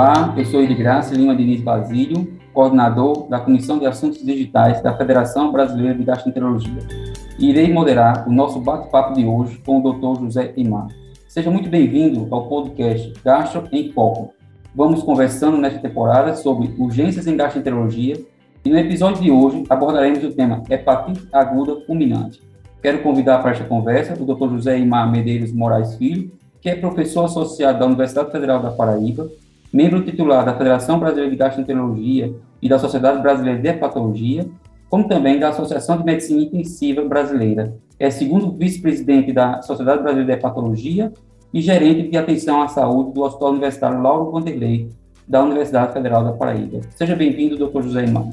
Olá, eu sou Graça Lima Diniz Basílio, coordenador da Comissão de Assuntos Digitais da Federação Brasileira de Gastroenterologia. Irei moderar o nosso bate-papo de hoje com o Dr. José Imar. Seja muito bem-vindo ao podcast Gastro em Foco. Vamos conversando nesta temporada sobre urgências em gastroenterologia e no episódio de hoje abordaremos o tema hepatite aguda fulminante. Quero convidar para esta conversa o Dr. José Imar Medeiros Moraes Filho, que é professor associado da Universidade Federal da Paraíba, membro titular da Federação Brasileira de Gastroenterologia e da Sociedade Brasileira de Hepatologia, como também da Associação de Medicina Intensiva Brasileira. É segundo vice-presidente da Sociedade Brasileira de Hepatologia e gerente de atenção à saúde do Hospital Universitário Lauro Vanderlei, da Universidade Federal da Paraíba. Seja bem-vindo, doutor José Imão.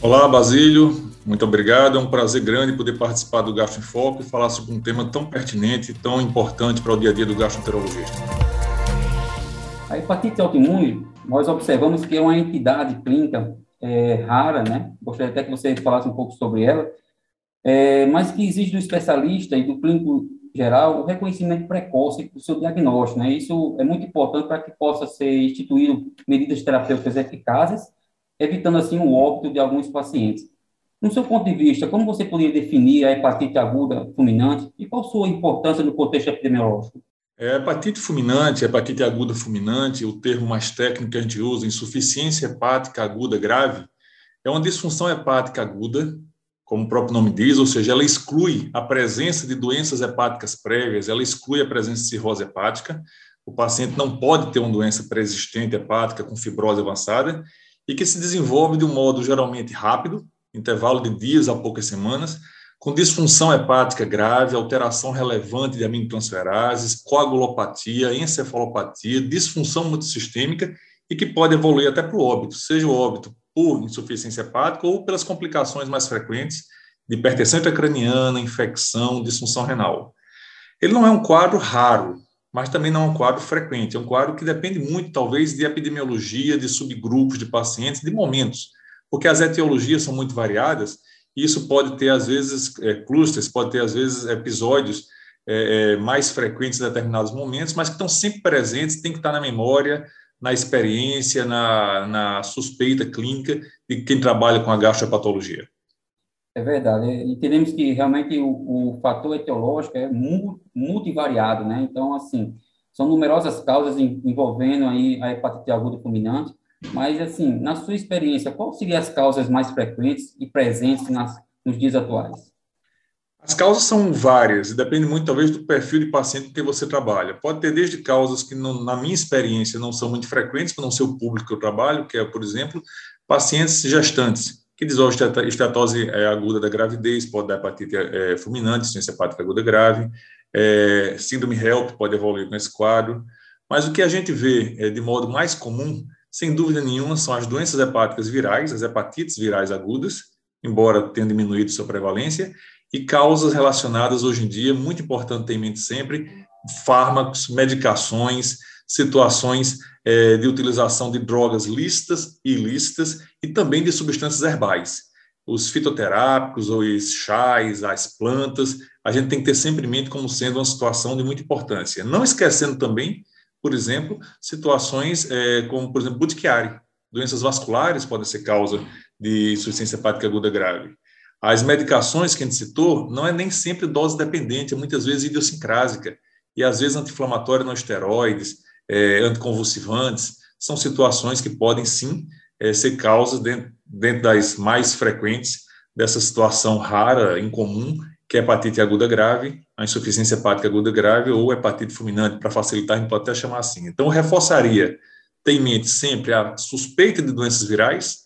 Olá, Basílio. Muito obrigado. É um prazer grande poder participar do Gastro em Foco e falar sobre um tema tão pertinente e tão importante para o dia a dia do gastroenterologista. A hepatite autoimune, nós observamos que é uma entidade clínica é, rara, né? Gostaria até que você falasse um pouco sobre ela, é, mas que exige do especialista e do clínico geral o reconhecimento precoce do seu diagnóstico, né? Isso é muito importante para que possa ser instituído medidas terapêuticas eficazes, evitando assim o óbito de alguns pacientes. No seu ponto de vista, como você poderia definir a hepatite aguda fulminante e qual sua importância no contexto epidemiológico? É, hepatite fulminante, hepatite aguda fulminante, o termo mais técnico que a gente usa, insuficiência hepática aguda grave, é uma disfunção hepática aguda, como o próprio nome diz, ou seja, ela exclui a presença de doenças hepáticas prévias, ela exclui a presença de cirrose hepática. O paciente não pode ter uma doença preexistente hepática com fibrose avançada e que se desenvolve de um modo geralmente rápido, intervalo de dias a poucas semanas, com disfunção hepática grave, alteração relevante de aminotransferases, coagulopatia, encefalopatia, disfunção multissistêmica e que pode evoluir até para o óbito, seja o óbito por insuficiência hepática ou pelas complicações mais frequentes de hipertensão intracraniana, infecção, disfunção renal. Ele não é um quadro raro, mas também não é um quadro frequente, é um quadro que depende muito, talvez, de epidemiologia, de subgrupos de pacientes, de momentos, porque as etiologias são muito variadas isso pode ter, às vezes, é, clusters, pode ter, às vezes, episódios é, é, mais frequentes em determinados momentos, mas que estão sempre presentes, tem que estar na memória, na experiência, na, na suspeita clínica de quem trabalha com a gastropatologia. É verdade. Entendemos que realmente o, o fator etiológico é multivariado, né? Então, assim, são numerosas causas envolvendo aí a hepatite aguda fulminante, mas, assim, na sua experiência, quais seriam as causas mais frequentes e presentes nas, nos dias atuais? As causas são várias e depende muito, talvez, do perfil de paciente com que você trabalha. Pode ter desde causas que, não, na minha experiência, não são muito frequentes, para não ser o público que eu trabalho, que é, por exemplo, pacientes gestantes, que desenvolvem estetose é, aguda da gravidez, pode dar hepatite é, fulminante, insuficiência hepática aguda grave, é, síndrome HELP pode evoluir com esse quadro, mas o que a gente vê é, de modo mais comum sem dúvida nenhuma, são as doenças hepáticas virais, as hepatites virais agudas, embora tenha diminuído sua prevalência, e causas relacionadas hoje em dia, muito importante ter em mente sempre, fármacos, medicações, situações é, de utilização de drogas lícitas e ilícitas e também de substâncias herbais. Os fitoterápicos, os chás, as plantas, a gente tem que ter sempre em mente como sendo uma situação de muita importância. Não esquecendo também por exemplo, situações é, como, por exemplo, Budd-Chiari. Doenças vasculares podem ser causa de insuficiência hepática aguda grave. As medicações que a gente citou não é nem sempre dose dependente, é muitas vezes idiosincrásica. E às vezes anti-inflamatória não esteroides, é, anticonvulsivantes, são situações que podem sim é, ser causas dentro, dentro das mais frequentes dessa situação rara, incomum, que é hepatite aguda grave, a insuficiência hepática aguda grave ou hepatite fulminante, para facilitar, a gente pode até chamar assim. Então, reforçaria, tem em mente sempre a suspeita de doenças virais,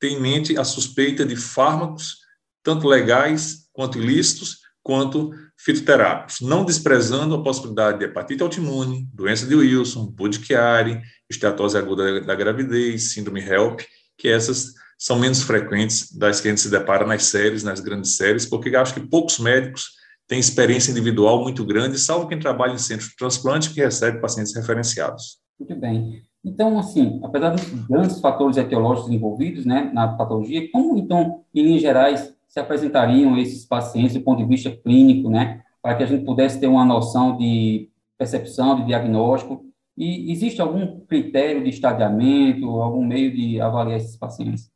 tem em mente a suspeita de fármacos, tanto legais quanto ilícitos, quanto fitoterápicos, não desprezando a possibilidade de hepatite autoimune, doença de Wilson, Budd-Chiari, esteatose aguda da gravidez, síndrome HELP, que essas são menos frequentes das que a gente se depara nas séries, nas grandes séries, porque acho que poucos médicos têm experiência individual muito grande, salvo quem trabalha em centro de transplante que recebe pacientes referenciados. Muito bem. Então, assim, apesar dos grandes fatores etiológicos envolvidos né, na patologia, como, então, em linhas gerais, se apresentariam esses pacientes do ponto de vista clínico, né, para que a gente pudesse ter uma noção de percepção, de diagnóstico E existe algum critério de estadiamento, algum meio de avaliar esses pacientes?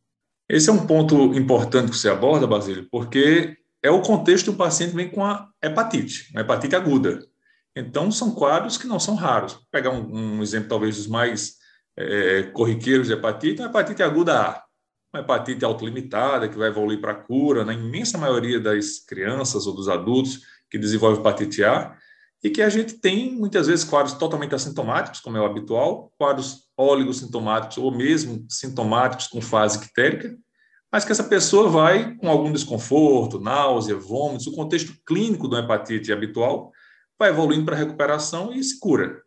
Esse é um ponto importante que você aborda, Basílio, porque é o contexto do paciente vem com a hepatite, uma hepatite aguda. Então, são quadros que não são raros. Vou pegar um, um exemplo, talvez, dos mais é, corriqueiros de hepatite, uma hepatite aguda A, uma hepatite autolimitada, que vai evoluir para cura, na imensa maioria das crianças ou dos adultos que desenvolvem hepatite A, e que a gente tem, muitas vezes, quadros totalmente assintomáticos, como é o habitual, quadros oligossintomáticos ou mesmo sintomáticos com fase ictérica, mas que essa pessoa vai com algum desconforto, náusea, vômitos, o contexto clínico da hepatite habitual vai evoluindo para a recuperação e se cura.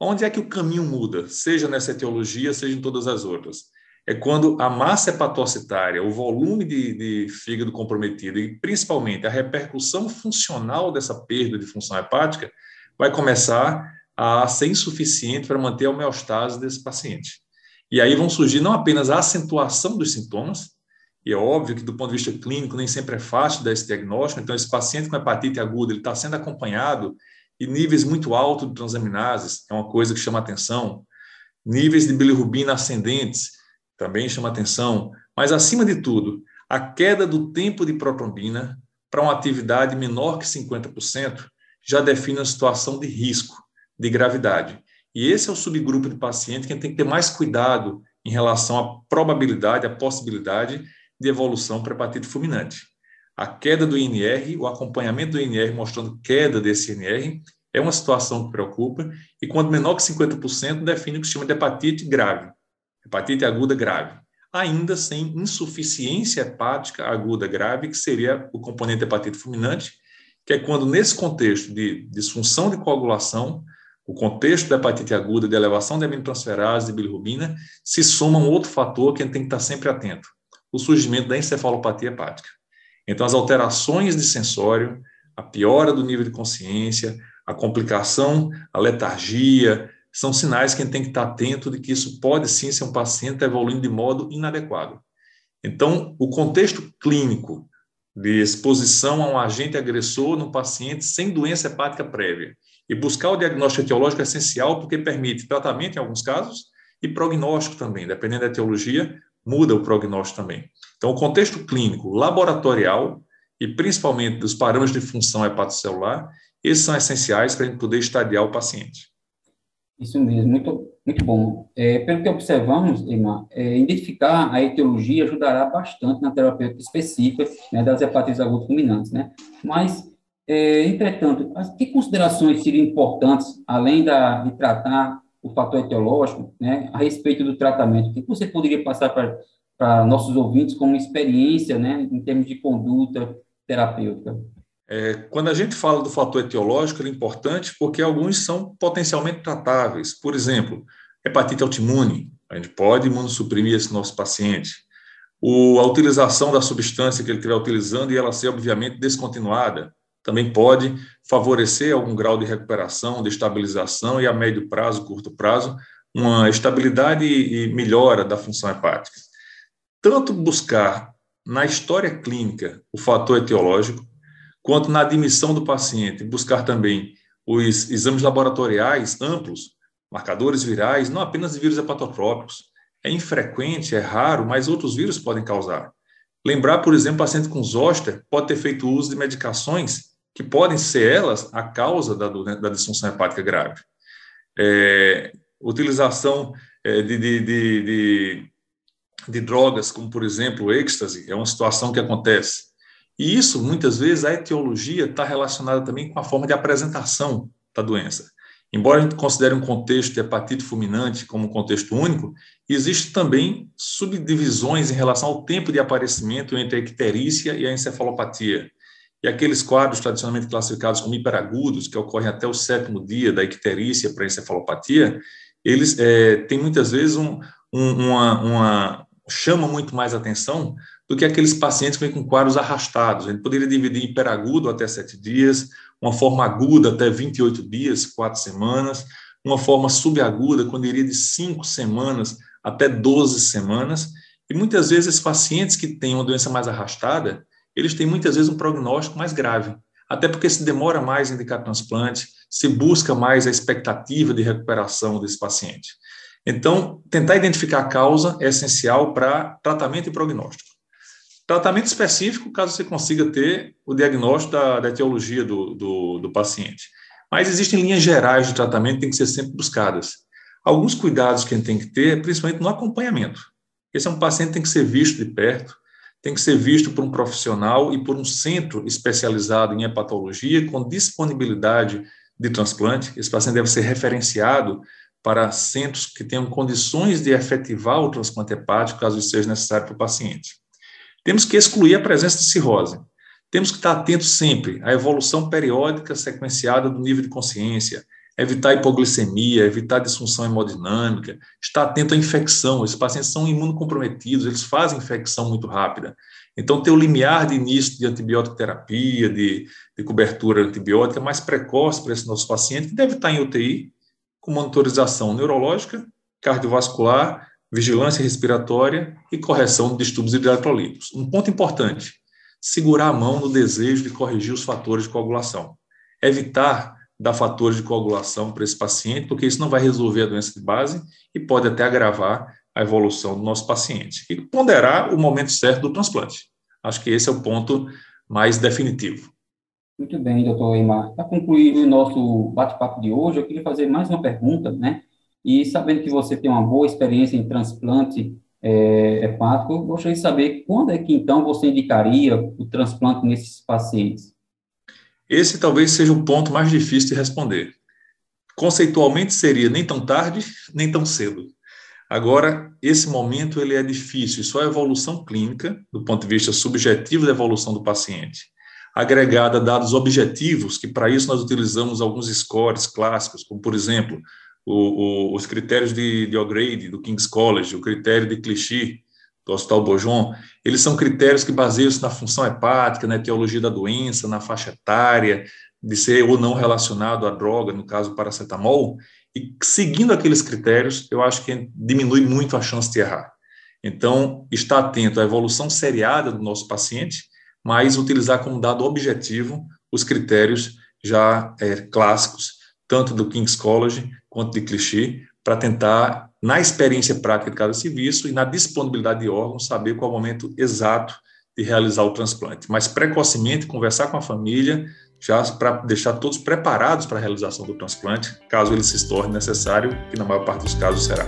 Onde é que o caminho muda, seja nessa etiologia, seja em todas as outras? É quando a massa hepatocitária, o volume de, de fígado comprometido e principalmente a repercussão funcional dessa perda de função hepática vai começar a ser insuficiente para manter a homeostase desse paciente. E aí vão surgir não apenas a acentuação dos sintomas, e é óbvio que do ponto de vista clínico nem sempre é fácil dar esse diagnóstico, então esse paciente com hepatite aguda, ele está sendo acompanhado e níveis muito altos de transaminases, é uma coisa que chama atenção, níveis de bilirrubina ascendentes, também chama atenção, mas acima de tudo, a queda do tempo de protrombina para uma atividade menor que 50% já define uma situação de risco, de gravidade. E esse é o subgrupo de paciente que tem que ter mais cuidado em relação à probabilidade, à possibilidade de evolução para hepatite fulminante. A queda do INR, o acompanhamento do INR mostrando queda desse INR, é uma situação que preocupa, e quando menor que 50%, define o que se chama de hepatite grave, hepatite aguda grave, ainda sem insuficiência hepática aguda grave, que seria o componente hepatite fulminante, que é quando, nesse contexto de disfunção de coagulação, o contexto da hepatite aguda, de elevação de aminotransferase, de bilirrubina, se soma um outro fator que a gente tem que estar sempre atento, o surgimento da encefalopatia hepática. Então, as alterações de sensório, a piora do nível de consciência, a complicação, a letargia, são sinais que a gente tem que estar atento de que isso pode sim ser um paciente evoluindo de modo inadequado. Então, o contexto clínico de exposição a um agente agressor no paciente sem doença hepática prévia e buscar o diagnóstico etiológico é essencial porque permite tratamento em alguns casos e prognóstico também, dependendo da etiologia, muda o prognóstico também. Então, o contexto clínico, laboratorial e principalmente dos parâmetros de função hepatocelular, esses são essenciais para a gente poder estadiar o paciente. Isso mesmo, muito, muito bom. É, pelo que observamos, Emma, é, identificar a etiologia ajudará bastante na terapêutica específica né, das hepatites agudas fulminantes, né? Mas, é, entretanto, as, que considerações seriam importantes, além da, de tratar o fator etiológico, né, a respeito do tratamento. O que você poderia passar para, nossos ouvintes como experiência, né, em termos de conduta terapêutica? É, quando a gente fala do fator etiológico, ele é importante porque alguns são potencialmente tratáveis. Por exemplo, hepatite autoimune, a gente pode imunossuprimir esse nosso paciente. O, a utilização da substância que ele estiver utilizando e ela ser, obviamente, descontinuada também pode favorecer algum grau de recuperação, de estabilização e a médio prazo, curto prazo, uma estabilidade e melhora da função hepática. Tanto buscar na história clínica o fator etiológico, quanto na admissão do paciente, buscar também os exames laboratoriais amplos, marcadores virais, não apenas vírus hepatotrópicos. É infrequente, é raro, mas outros vírus podem causar. Lembrar, por exemplo, paciente com zoster pode ter feito uso de medicações que podem ser elas a causa da, da disfunção hepática grave. É, utilização é, de, de, de, de, drogas, como por exemplo o êxtase, é uma situação que acontece. E isso, muitas vezes, a etiologia está relacionada também com a forma de apresentação da doença. Embora a gente considere um contexto de hepatite fulminante como um contexto único, existe também subdivisões em relação ao tempo de aparecimento entre a icterícia e a encefalopatia. E aqueles quadros tradicionalmente classificados como hiperagudos, que ocorrem até o sétimo dia da icterícia para encefalopatia, eles é, têm muitas vezes um, um, uma, uma, chama muito mais atenção do que aqueles pacientes que vêm com quadros arrastados. A gente poderia dividir hiperagudo até sete dias, uma forma aguda até 28 dias, quatro semanas, uma forma subaguda, quando iria de cinco semanas até 12 semanas. E muitas vezes, esses pacientes que têm uma doença mais arrastada, eles têm muitas vezes um prognóstico mais grave. até porque se demora mais a indicar transplante, se busca mais a expectativa de recuperação desse paciente. Então, tentar identificar a causa é essencial para tratamento e prognóstico. Tratamento específico, caso você consiga ter o diagnóstico da, da etiologia do, do, do paciente. Mas existem linhas gerais de tratamento que têm que ser sempre buscadas. Alguns cuidados que a gente tem que ter, principalmente no acompanhamento. Esse é um paciente que tem que ser visto de perto, tem que ser visto por um profissional e por um centro especializado em hepatologia com disponibilidade de transplante. Esse paciente deve ser referenciado para centros que tenham condições de efetivar o transplante hepático, caso isso seja necessário para o paciente. Temos que excluir a presença de cirrose. Temos que estar atentos sempre à evolução periódica sequenciada do nível de consciência, evitar hipoglicemia, evitar disfunção hemodinâmica, estar atento à infecção. Esses pacientes são imunocomprometidos, eles fazem infecção muito rápida. Então, ter o limiar de início de antibiótico terapia, de, de cobertura antibiótica mais precoce para esse nosso paciente, que deve estar em UTI, com monitorização neurológica, cardiovascular, vigilância respiratória e correção de distúrbios hidroeletrolíticos. Um ponto importante, segurar a mão no desejo de corrigir os fatores de coagulação. Evitar dar fatores de coagulação para esse paciente, porque isso não vai resolver a doença de base e pode até agravar a evolução do nosso paciente. E ponderar o momento certo do transplante. Acho que esse é o ponto mais definitivo. Muito bem, doutor Eimar. Para concluir o nosso bate-papo de hoje, eu queria fazer mais uma pergunta, né? E sabendo que você tem uma boa experiência em transplante é, hepático, gostaria de saber quando é que então você indicaria o transplante nesses pacientes? Esse talvez seja o ponto mais difícil de responder. Conceitualmente seria nem tão tarde, nem tão cedo. Agora, esse momento ele é difícil, só a evolução clínica, do ponto de vista subjetivo da evolução do paciente, agregada a dados objetivos, que para isso nós utilizamos alguns scores clássicos, como por exemplo, o, o, os critérios de, de O'Grady, do King's College, o critério de Clichy, do Hospital Beaujon, eles são critérios que baseiam-se na função hepática, na etiologia da doença, na faixa etária, de ser ou não relacionado à droga, no caso paracetamol, e seguindo aqueles critérios, eu acho que diminui muito a chance de errar. Então, estar atento à evolução seriada do nosso paciente, mas utilizar como dado objetivo os critérios já é, clássicos, tanto do King's College quanto de Clichy, para tentar na experiência prática de cada serviço e na disponibilidade de órgãos, saber qual é o momento exato de realizar o transplante. Mas precocemente conversar com a família, já para deixar todos preparados para a realização do transplante, caso ele se torne necessário, que na maior parte dos casos será.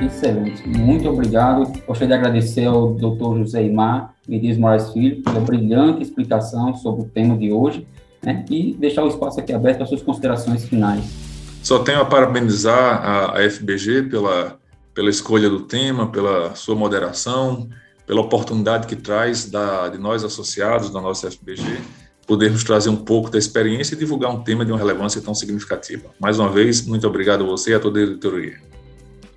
Excelente, muito obrigado. Gostaria de agradecer ao Dr. José Imar Medias Moraes Filho pela brilhante explicação sobre o tema de hoje né, e deixar o espaço aqui aberto para suas considerações finais. Só tenho a parabenizar a, a FBG pela, pela escolha do tema, pela sua moderação, pela oportunidade que traz da, de nós associados da nossa FBG podermos trazer um pouco da experiência e divulgar um tema de uma relevância tão significativa. Mais uma vez, muito obrigado a você e a toda a editoria.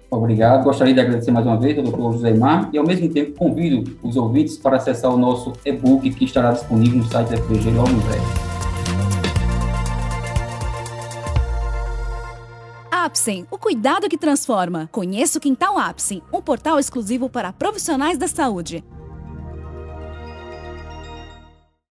Obrigado. Gostaria de agradecer mais uma vez ao Dr. José Mar e, ao mesmo tempo, convido os ouvintes para acessar o nosso e-book que estará disponível no site da FBG logo em breve. Apsen, o cuidado que transforma. Conheça o Quintal Apsen, um portal exclusivo para profissionais da saúde.